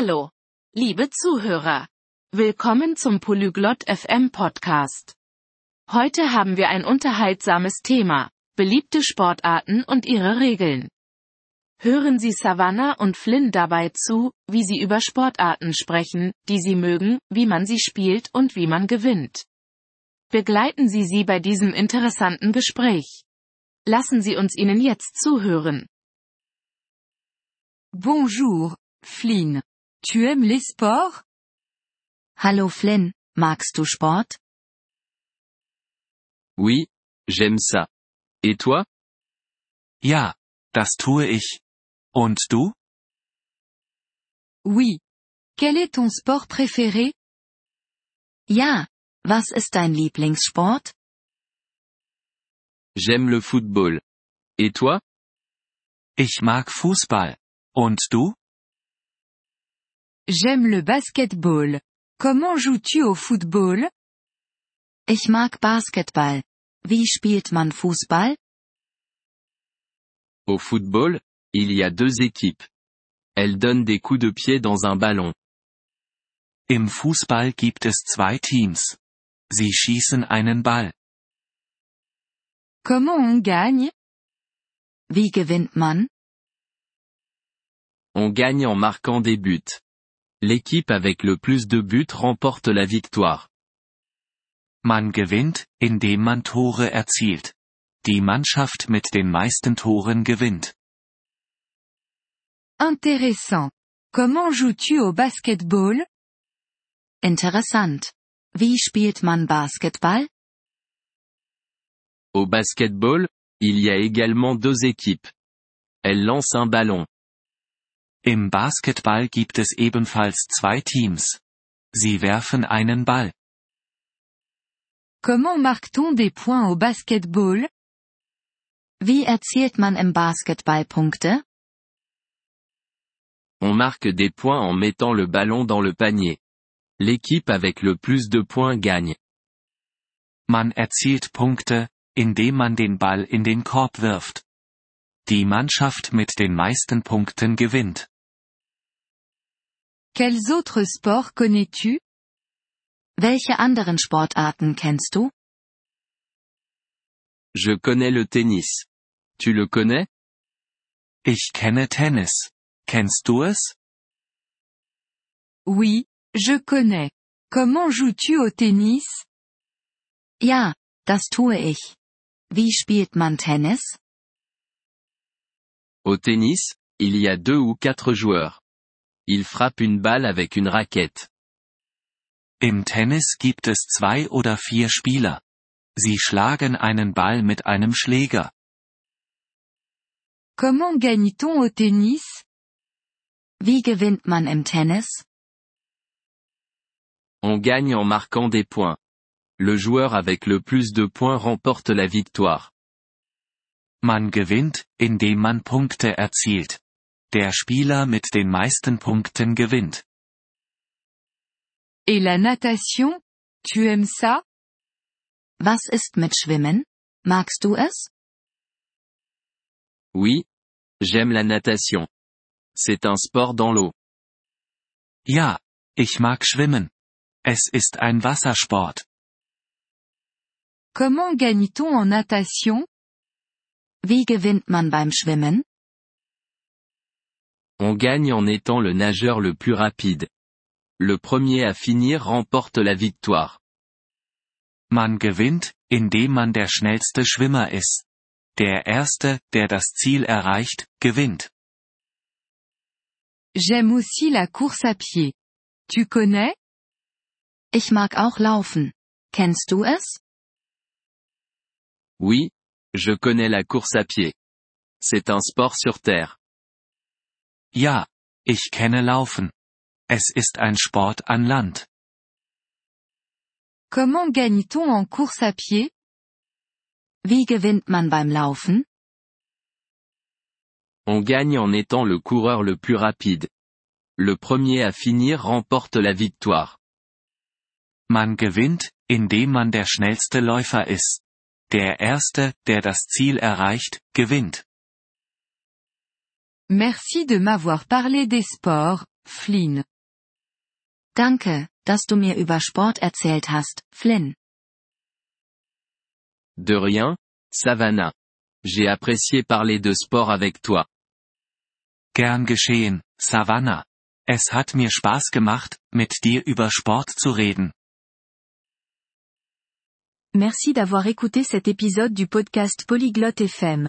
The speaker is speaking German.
Hallo, liebe Zuhörer. Willkommen zum Polyglot FM Podcast. Heute haben wir ein unterhaltsames Thema, beliebte Sportarten und ihre Regeln. Hören Sie Savannah und Flynn dabei zu, wie sie über Sportarten sprechen, die sie mögen, wie man sie spielt und wie man gewinnt. Begleiten Sie sie bei diesem interessanten Gespräch. Lassen Sie uns ihnen jetzt zuhören. Bonjour, Flynn. Tu aimes les sports? Hallo Flynn, magst du Sport? Oui, j'aime ça. Et toi? Ja, das tue ich. Und du? Oui. Quel est ton sport préféré? Ja, was ist dein Lieblingssport? J'aime le football. Et toi? Ich mag Fußball. Und du? J'aime le basketball. Comment joues-tu au football? Ich mag Basketball. Wie spielt man Fußball? Au football, il y a deux équipes. Elles donnent des coups de pied dans un ballon. Im Fußball gibt es zwei Teams. Sie schießen einen Ball. Comment on gagne? Wie gewinnt man? On gagne en marquant des buts. L'équipe avec le plus de buts remporte la victoire. Man gewinnt, indem man Tore erzielt. Die Mannschaft mit den meisten Toren gewinnt. Intéressant. Comment joues-tu au basketball? Interessant. Wie spielt man Basketball? Au basketball, il y a également deux équipes. Elles lancent un ballon. Im Basketball gibt es ebenfalls zwei Teams. Sie werfen einen Ball. Comment marque-t-on des points au basketball? Wie erzielt man im Basketball Punkte? On marque des points en mettant le ballon dans le panier. L'équipe avec le plus de points gagne. Man erzielt Punkte, indem man den Ball in den Korb wirft. Die Mannschaft mit den meisten Punkten gewinnt. Quels autres sports connais-tu? Welche anderen Sportarten kennst du? Je connais le tennis. Tu le connais? Ich kenne Tennis. Kennst du es? Oui, je connais. Comment joues-tu au tennis? Ja, das tue ich. Wie spielt man Tennis? Au tennis, il y a deux ou quatre joueurs. Ils frappent une balle avec une raquette. Im Tennis gibt es zwei oder vier Spieler. Sie schlagen einen Ball mit einem Schläger. Comment gagne-t-on au tennis? Wie gewinnt man im Tennis? On gagne en marquant des points. Le joueur avec le plus de points remporte la victoire. Man gewinnt, indem man Punkte erzielt. Der Spieler mit den meisten Punkten gewinnt. Et la natation? Tu aimes ça? Was ist mit Schwimmen? Magst du es? Oui. J'aime la natation. C'est un sport dans l'eau. Ja, ich mag schwimmen. Es ist ein Wassersport. Comment gagne-t-on en natation? Wie gewinnt man beim Schwimmen? On gagne en étant le nageur le plus rapide. Le premier à finir remporte la victoire. Man gewinnt, indem man der schnellste Schwimmer ist. Der Erste, der das Ziel erreicht, gewinnt. J'aime aussi la course à pied. Tu connais? Ich mag auch laufen. Kennst du es? Oui. Je connais la course à pied. C'est un sport sur terre. Ja, ich kenne Laufen. Es ist ein Sport an Land. Comment gagne-t-on en course à pied? Wie gewinnt man beim Laufen? On gagne en étant le coureur le plus rapide. Le premier à finir remporte la victoire. Man gewinnt, indem man der schnellste Läufer ist. Der Erste, der das Ziel erreicht, gewinnt. Merci de m'avoir parlé des sports, Flynn. Danke, dass du mir über Sport erzählt hast, Flynn. De rien, Savannah. J'ai apprécié parler de sport avec toi. Gern geschehen, Savannah. Es hat mir Spaß gemacht, mit dir über Sport zu reden. Merci d'avoir écouté cet épisode du podcast Polyglotte FM.